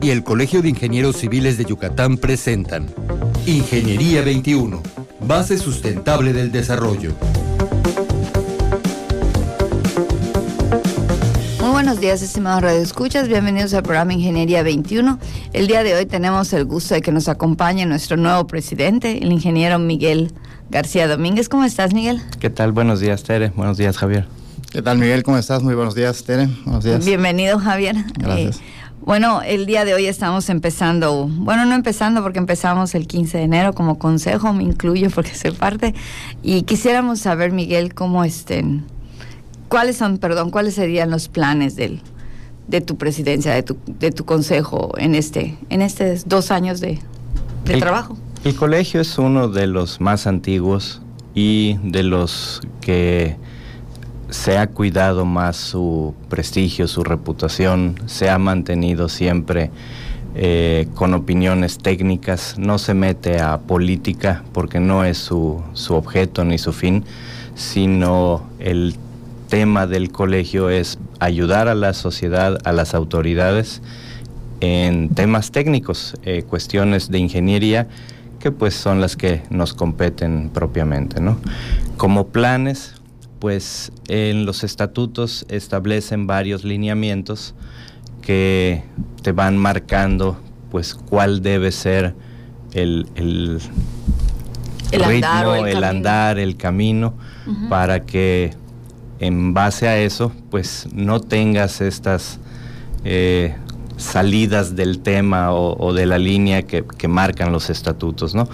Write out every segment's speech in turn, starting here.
y el Colegio de Ingenieros Civiles de Yucatán presentan Ingeniería 21, base sustentable del desarrollo. Muy buenos días, estimados radioescuchas. Bienvenidos al programa Ingeniería 21. El día de hoy tenemos el gusto de que nos acompañe nuestro nuevo presidente, el ingeniero Miguel García Domínguez. ¿Cómo estás, Miguel? ¿Qué tal? Buenos días, Tere. Buenos días, Javier. ¿Qué tal, Miguel? ¿Cómo estás? Muy buenos días, Tere. Buenos días. Bienvenido, Javier. Gracias. Eh, bueno, el día de hoy estamos empezando, bueno, no empezando porque empezamos el 15 de enero como consejo, me incluyo porque soy parte, y quisiéramos saber, Miguel, cómo estén, cuáles son, perdón, cuáles serían los planes del, de tu presidencia, de tu, de tu consejo en este, en estos dos años de, de El- trabajo. El colegio es uno de los más antiguos y de los que se ha cuidado más su prestigio, su reputación, se ha mantenido siempre eh, con opiniones técnicas, no se mete a política porque no es su, su objeto ni su fin, sino el tema del colegio es ayudar a la sociedad, a las autoridades en temas técnicos, eh, cuestiones de ingeniería que pues son las que nos competen propiamente, ¿no? Como planes, pues en los estatutos establecen varios lineamientos que te van marcando pues cuál debe ser el, el El andar ritmo, el andar, el camino, para que en base a eso, pues no tengas estas eh, salidas del tema o, o de la línea que, que marcan los estatutos, ¿no?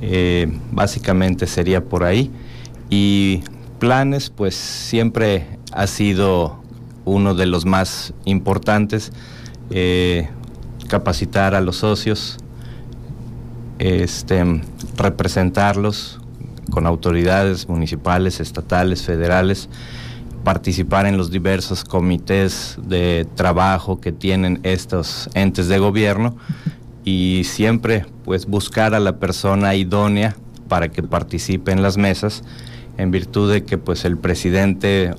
Eh, básicamente sería por ahí. Y planes, pues siempre ha sido uno de los más importantes, eh, capacitar a los socios, este, representarlos con autoridades municipales, estatales, federales, participar en los diversos comités de trabajo que tienen estos entes de gobierno y siempre pues buscar a la persona idónea para que participe en las mesas en virtud de que pues el presidente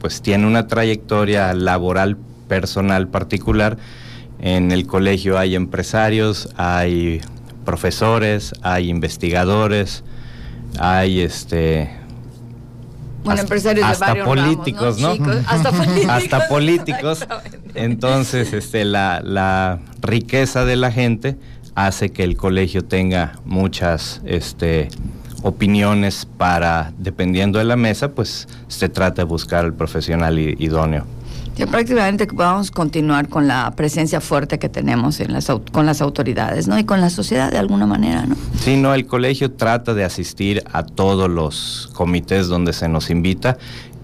pues tiene una trayectoria laboral personal particular en el colegio hay empresarios, hay profesores, hay investigadores, hay este Bueno, hasta- empresarios de hasta varios políticos, ramos, ¿no? Chicos, hasta políticos. hasta políticos. Entonces, este, la, la riqueza de la gente hace que el colegio tenga muchas este, opiniones para, dependiendo de la mesa, pues se trata de buscar al profesional idóneo. Ya prácticamente que podamos continuar con la presencia fuerte que tenemos en las, con las autoridades, ¿no? Y con la sociedad de alguna manera, ¿no? Sí, no, el colegio trata de asistir a todos los comités donde se nos invita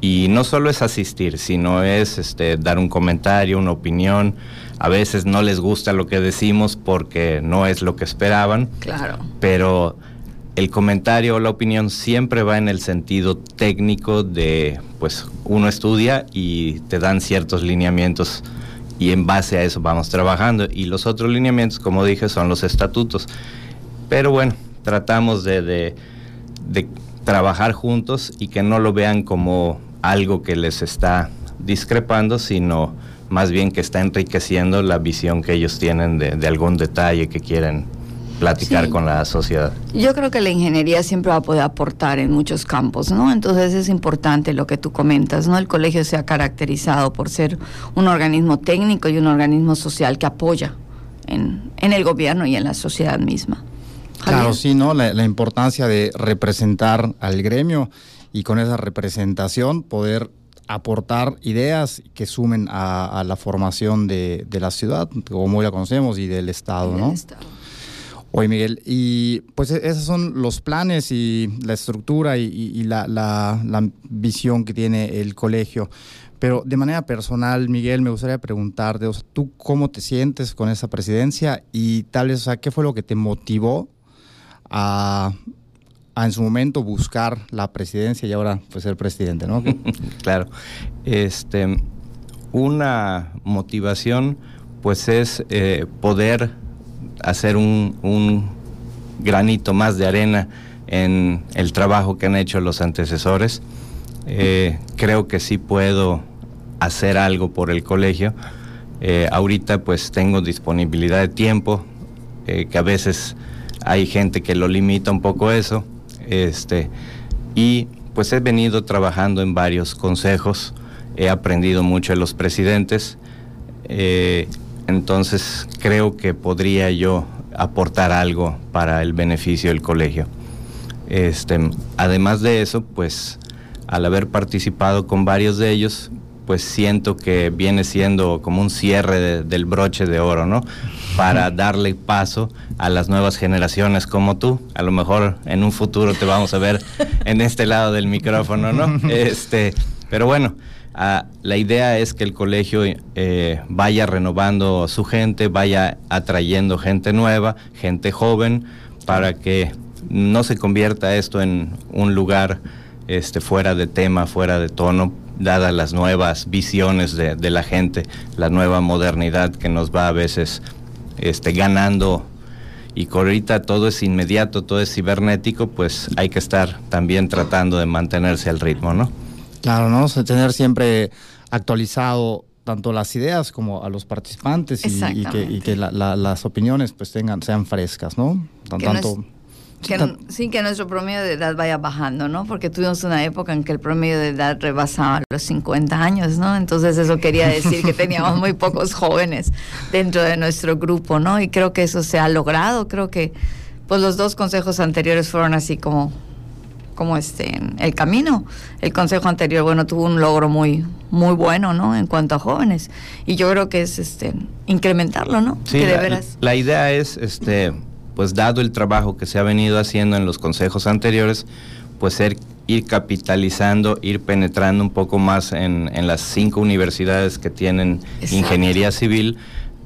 y no solo es asistir, sino es este, dar un comentario, una opinión. A veces no les gusta lo que decimos porque no es lo que esperaban, Claro. pero el comentario o la opinión siempre va en el sentido técnico de, pues uno estudia y te dan ciertos lineamientos y en base a eso vamos trabajando. Y los otros lineamientos, como dije, son los estatutos. Pero bueno, tratamos de, de- trabajar juntos y que no lo vean como algo que les está discrepando, sino más bien que está enriqueciendo la visión que ellos tienen de algún detalle que quieren platicar Sí. con la sociedad. Yo creo que la ingeniería siempre va a poder aportar en muchos campos, ¿no? Entonces es importante lo que tú comentas, ¿no? El colegio se ha caracterizado por ser un organismo técnico y un organismo social que apoya en, en el gobierno y en la sociedad misma. Claro, sí, ¿no? La, la importancia de representar al gremio y con esa representación poder aportar ideas que sumen a, a la formación de, de la ciudad, como la conocemos, y del Estado, ¿no? Del Estado. Oye, Miguel, y pues e- esos son los planes y la estructura y, la, la- la visión que tiene el colegio. Pero de manera personal, Miguel, me gustaría preguntarte, o sea, ¿tú cómo te sientes con esa presidencia? Y tal vez, o sea, ¿qué fue lo que te motivó a, a en su momento buscar la presidencia y ahora pues ser presidente, ¿no? claro. Este, una motivación, pues es eh, poder hacer un, un granito más de arena en el trabajo que han hecho los antecesores. Eh, creo que sí puedo hacer algo por el colegio Eh, ahorita pues tengo disponibilidad de tiempo, eh, que a veces hay gente que lo limita un poco eso, este, y pues he venido trabajando en varios consejos, he aprendido mucho de los presidentes, entonces creo que podría yo aportar algo para el beneficio del colegio. Este, además de eso, pues al haber participado con varios de ellos, pues siento que viene siendo como un cierre del broche de oro, ¿no? Para darle paso a las nuevas generaciones como tú. A lo mejor en un futuro te vamos a ver en este lado del micrófono, ¿no? Este, pero bueno, ah, la idea es que el colegio eh, vaya renovando su gente, vaya atrayendo gente nueva, gente joven, para que no se convierta esto en un lugar este, fuera de tema, fuera de tono, dadas las nuevas visiones de, la gente, la nueva modernidad que nos va a veces este, ganando y que ahorita todo es inmediato, todo es cibernético, pues hay que estar también tratando de mantenerse al ritmo, ¿no? Claro, ¿no? tener siempre actualizado tanto las ideas como a los participantes y, que, las opiniones pues tengan sean frescas, ¿no? Tanto, que, sí, que nuestro promedio de edad vaya bajando, ¿no? Porque tuvimos una época en que el promedio de edad rebasaba los 50 años, ¿no? Entonces eso quería decir que teníamos muy pocos jóvenes dentro de nuestro grupo, ¿no? Y creo que eso se ha logrado, creo que pues los dos consejos anteriores fueron así como como este el camino. El consejo anterior, bueno, tuvo un logro muy muy bueno, ¿no? En cuanto a jóvenes. Y yo creo que es este incrementarlo, ¿no? Sí, de veras. la idea es este pues dado el trabajo que se ha venido haciendo en los consejos anteriores, pues ir capitalizando, ir penetrando un poco más en, las cinco universidades que tienen ingeniería civil,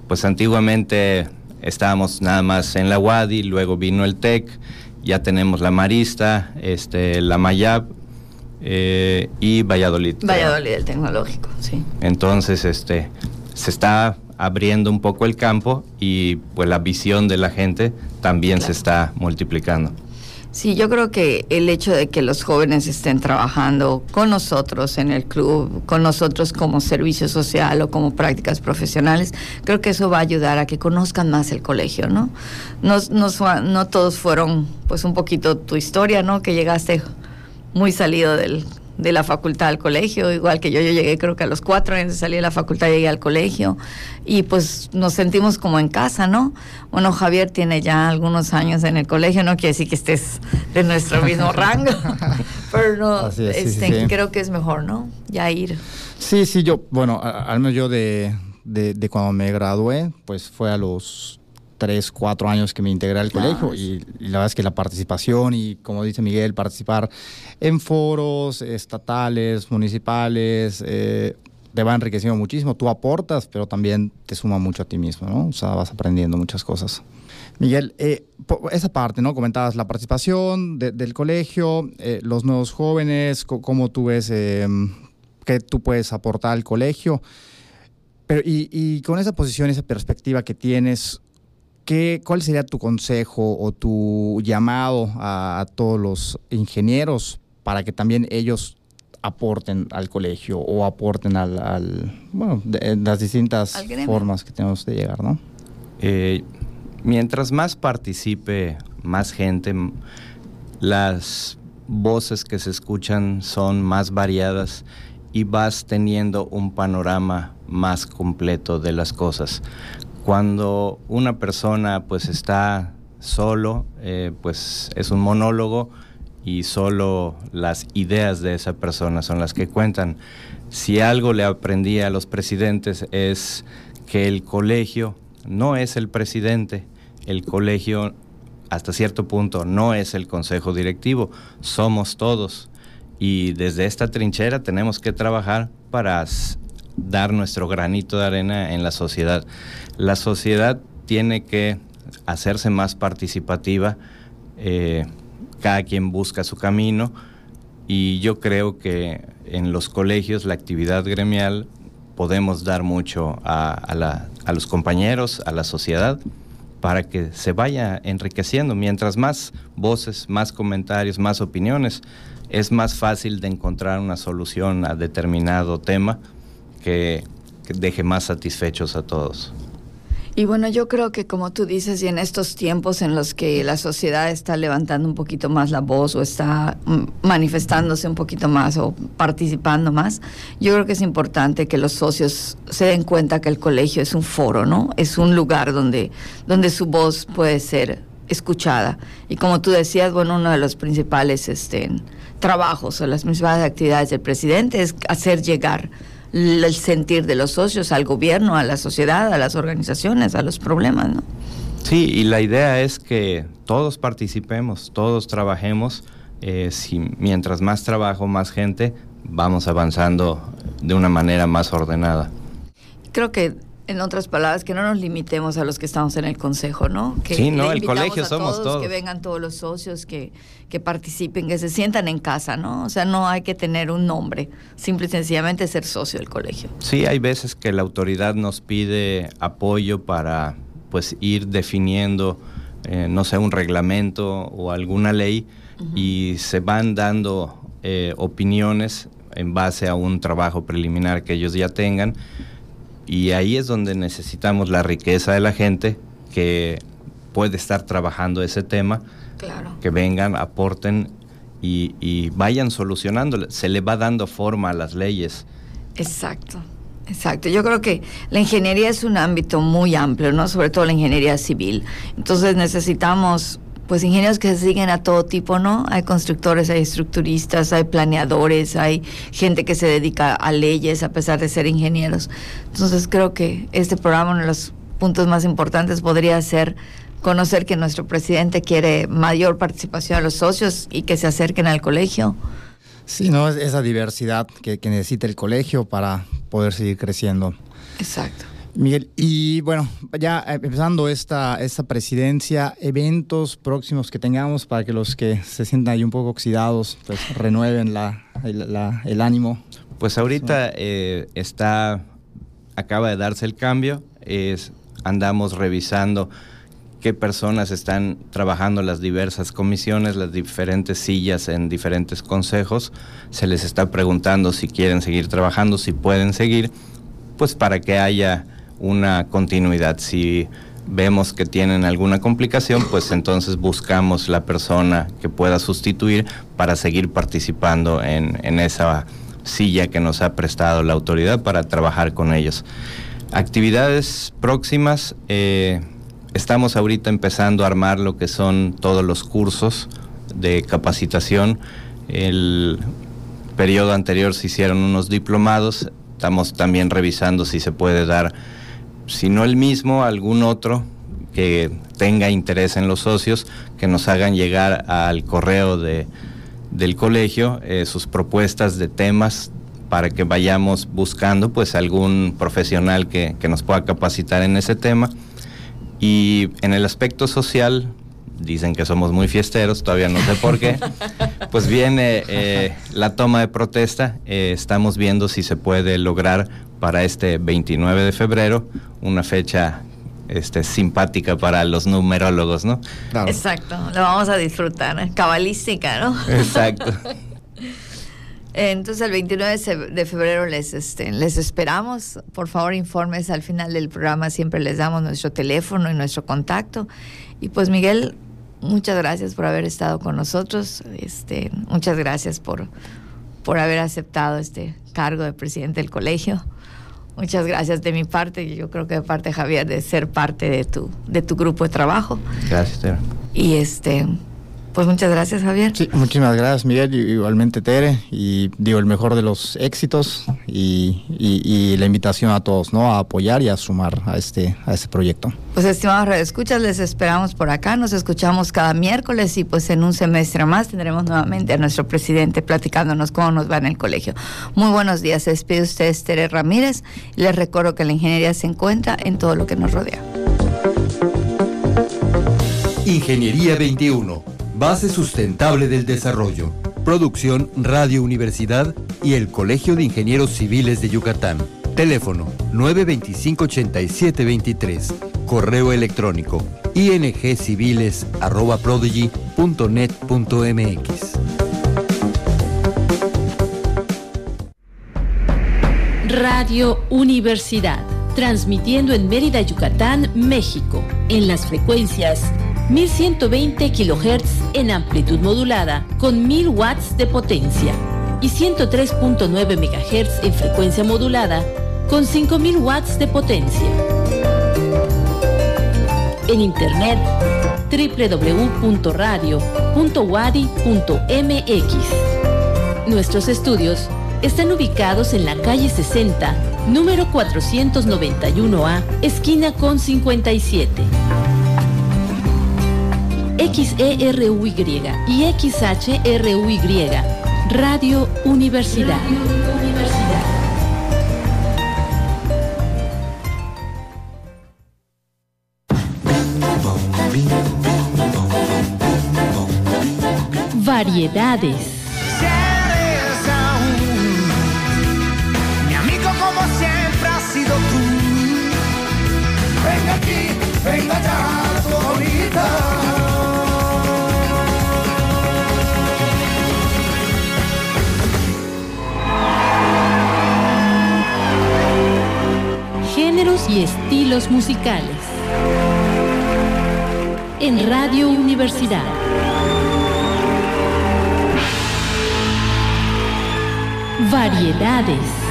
pues antiguamente estábamos nada más en la UADI, luego vino el TEC, ya tenemos la Marista, este, la Mayab eh, y Valladolid. Valladolid, el tecnológico, sí. Entonces, este, se está abriendo un poco el campo y pues la visión de la gente también se está multiplicando. Sí, yo creo que el hecho de que los jóvenes estén trabajando con nosotros en el club, con nosotros como servicio social o como prácticas profesionales, creo que eso va a ayudar a que conozcan más el colegio, ¿no? No todos fueron, pues un poquito tu historia, ¿no? Que llegaste muy salido del de la facultad al colegio, igual que yo, yo llegué creo que a los cuatro años de salir de la facultad llegué al colegio y pues nos sentimos como en casa, ¿no? Bueno, Javier tiene ya algunos años en el colegio, no quiere decir que estés de nuestro mismo rango, pero no, este, creo que es mejor, ¿no? Ya ir. Sí, sí, yo, bueno, al menos yo de, de cuando me gradué, pues fue a los tres, cuatro años que me integré al colegio y, la verdad es que la participación y como dice Miguel, participar en foros estatales, municipales, eh, te va enriqueciendo muchísimo. Tú aportas, pero también te suma mucho a ti mismo, ¿no? O sea, vas aprendiendo muchas cosas. Miguel, eh, esa parte, ¿no? Comentabas la participación del colegio, eh, los nuevos jóvenes, cómo tú ves qué tú puedes aportar al colegio. Pero, y, y, con esa posición, esa perspectiva que tienes, ¿Qué, ¿Cuál sería tu consejo o tu llamado a, todos los ingenieros para que también ellos aporten al colegio o aporten al, bueno, de, las distintas formas que tenemos de llegar, ¿no? Eh, mientras más participe más gente, las voces que se escuchan son más variadas y vas teniendo un panorama más completo de las cosas. Cuando una persona pues está solo, eh, pues es un monólogo y solo las ideas de esa persona son las que cuentan. Si algo le aprendí a los presidentes es que el colegio no es el presidente, el colegio hasta cierto punto no es el consejo directivo, somos todos. Y desde esta trinchera tenemos que trabajar para dar nuestro granito de arena en la sociedad. La sociedad tiene que hacerse más participativa, eh, cada quien busca su camino y yo creo que en los colegios la actividad gremial podemos dar mucho a, los compañeros, a la sociedad, para que se vaya enriqueciendo. Mientras más voces, más comentarios, más opiniones, es más fácil de encontrar una solución a determinado tema que deje más satisfechos a todos. Y bueno, yo creo que como tú dices, y en estos tiempos en los que la sociedad está levantando un poquito más la voz o está mm, manifestándose un poquito más o participando más, yo creo que es importante que los socios se den cuenta que el colegio es un foro, ¿no? Es un lugar donde, donde su voz puede ser escuchada. Y como tú decías, bueno, uno de los principales este, trabajos o las principales actividades del presidente es hacer llegar el sentir de los socios al gobierno, a la sociedad, a las organizaciones, a los problemas, ¿no? Sí, y la idea es que todos participemos, todos trabajemos. Eh, si mientras más trabajo, más gente, vamos avanzando de una manera más ordenada. Creo que en otras palabras, que no nos limitemos a los que estamos en el consejo, ¿no? Que sí, no, el colegio somos todos, Que vengan todos los socios, que, que participen, que se sientan en casa, ¿no? O sea, no hay que tener un nombre, simple y sencillamente ser socio del colegio. Sí, hay veces que la autoridad nos pide apoyo para, pues, ir definiendo, eh, no sé, un reglamento o alguna ley y se van dando eh, opiniones en base a un trabajo preliminar que ellos ya tengan y ahí es donde necesitamos la riqueza de la gente que puede estar trabajando ese tema, que vengan, aporten y, vayan solucionando. Se le va dando forma a las leyes. Exacto. Exacto, yo creo que la ingeniería es un ámbito muy amplio, ¿no? Sobre todo la ingeniería civil. Entonces necesitamos pues ingenieros que se siguen a todo tipo, ¿no? Hay constructores, hay estructuristas, hay planeadores, hay gente que se dedica a leyes a pesar de ser ingenieros. Entonces creo que este programa, uno de los puntos más importantes podría ser conocer que nuestro presidente quiere mayor participación a los socios y que se acerquen al colegio. Sí, ¿no? Esa diversidad que, que necesita el colegio para poder seguir creciendo. Exacto. Miguel, y bueno, ya empezando esta, esta presidencia, eventos próximos que tengamos para que los que se sientan ahí un poco oxidados, pues renueven la, el, ánimo. Pues ahorita eh, está, acaba de darse el cambio, es, andamos revisando qué personas están trabajando las diversas comisiones, las diferentes sillas en diferentes consejos, se les está preguntando si quieren seguir trabajando, si pueden seguir, pues para que haya una continuidad. Si vemos que tienen alguna complicación, pues entonces buscamos la persona que pueda sustituir para seguir participando en, esa silla que nos ha prestado la autoridad para trabajar con ellos. Actividades próximas, eh, estamos ahorita empezando a armar lo que son todos los cursos de capacitación. El periodo anterior se hicieron unos diplomados, estamos también revisando si se puede dar si no el mismo, algún otro que tenga interés en los socios, que nos hagan llegar al correo de, del colegio eh, sus propuestas de temas para que vayamos buscando pues algún profesional que, nos pueda capacitar en ese tema. Y en el aspecto social, dicen que somos muy fiesteros, todavía no sé por qué, pues viene eh, la toma de protesta, eh, estamos viendo si se puede lograr para este 29 de febrero, una fecha este, simpática para los numerólogos, ¿no? Exacto, lo vamos a disfrutar, ¿eh? cabalística, ¿no? Exacto. Entonces el 29 de febrero les, este, les esperamos. Por favor, informes al final del programa. Siempre les damos nuestro teléfono y nuestro contacto. Y pues Miguel, muchas gracias por haber estado con nosotros. Este, muchas gracias por, por haber aceptado este cargo de presidente del colegio. Muchas gracias de mi parte y yo creo que de parte de Javier de ser parte de tu, de tu grupo de trabajo. Gracias, Y este, pues muchas gracias, Javier. Sí, muchísimas gracias, Miguel, igualmente Tere, y digo el mejor de los éxitos y, la invitación a todos, ¿no? A apoyar y a sumar a este, a este proyecto. Pues estimados escuchas, les esperamos por acá, nos escuchamos cada miércoles y pues en un semestre más tendremos nuevamente a nuestro presidente platicándonos cómo nos va en el colegio. Muy buenos días, se despide usted Tere Ramírez, les recuerdo que la ingeniería se encuentra en todo lo que nos rodea. Ingeniería 21 Base Sustentable del Desarrollo. Producción Radio Universidad y el Colegio de Ingenieros Civiles de Yucatán. Teléfono 925-8723. Correo electrónico ingciviles.prodigy.net.mx. Radio Universidad, transmitiendo en Mérida, Yucatán, México, en las frecuencias 1120 kHz en amplitud modulada con 1000 watts de potencia y 103.9 MHz en frecuencia modulada con 5000 watts de potencia. En internet www.radio.wadi.mx. Nuestros estudios están ubicados en la calle 60, número 491A, esquina con 57. XERUY y XHRUY, Radio Universidad. Variedades. Y estilos musicales. En Radio Universidad. Variedades.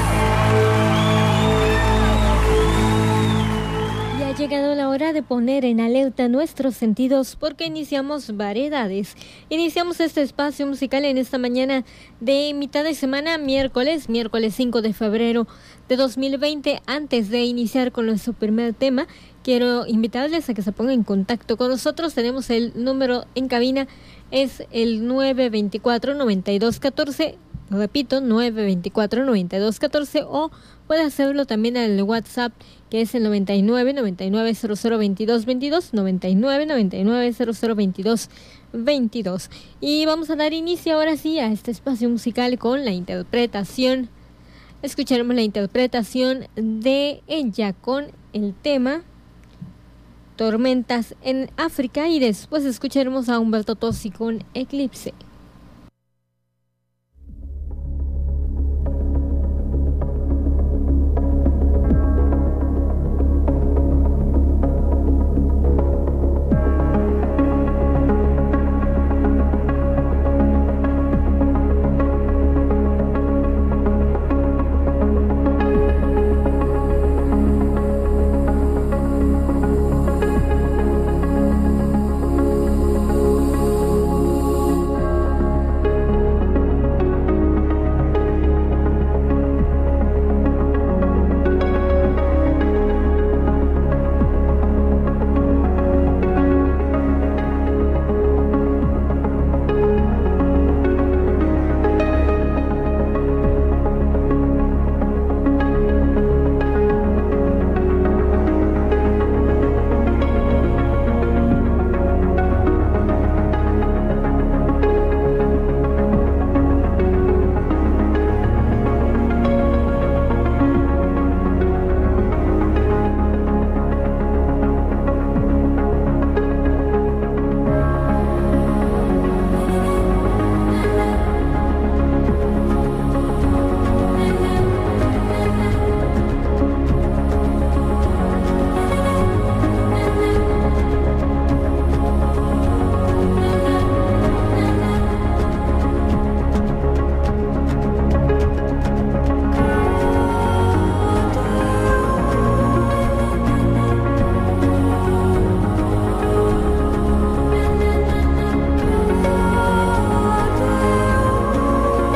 Llegado la hora de poner en alerta nuestros sentidos porque iniciamos variedades. Iniciamos este espacio musical en esta mañana de mitad de semana, miércoles, miércoles 5 de febrero de 2020. Antes de iniciar con nuestro primer tema, quiero invitarles a que se pongan en contacto con nosotros. Tenemos el número en cabina, es el 924-9214. Repito, 924-9214 o puede hacerlo también al WhatsApp que es el 99 99 00 22 22 99 99 00 22 22 y vamos a dar inicio ahora sí a este espacio musical con la interpretación. Escucharemos la interpretación de ella con el tema Tormentas en África y después escucharemos a Humberto Tossi con Eclipse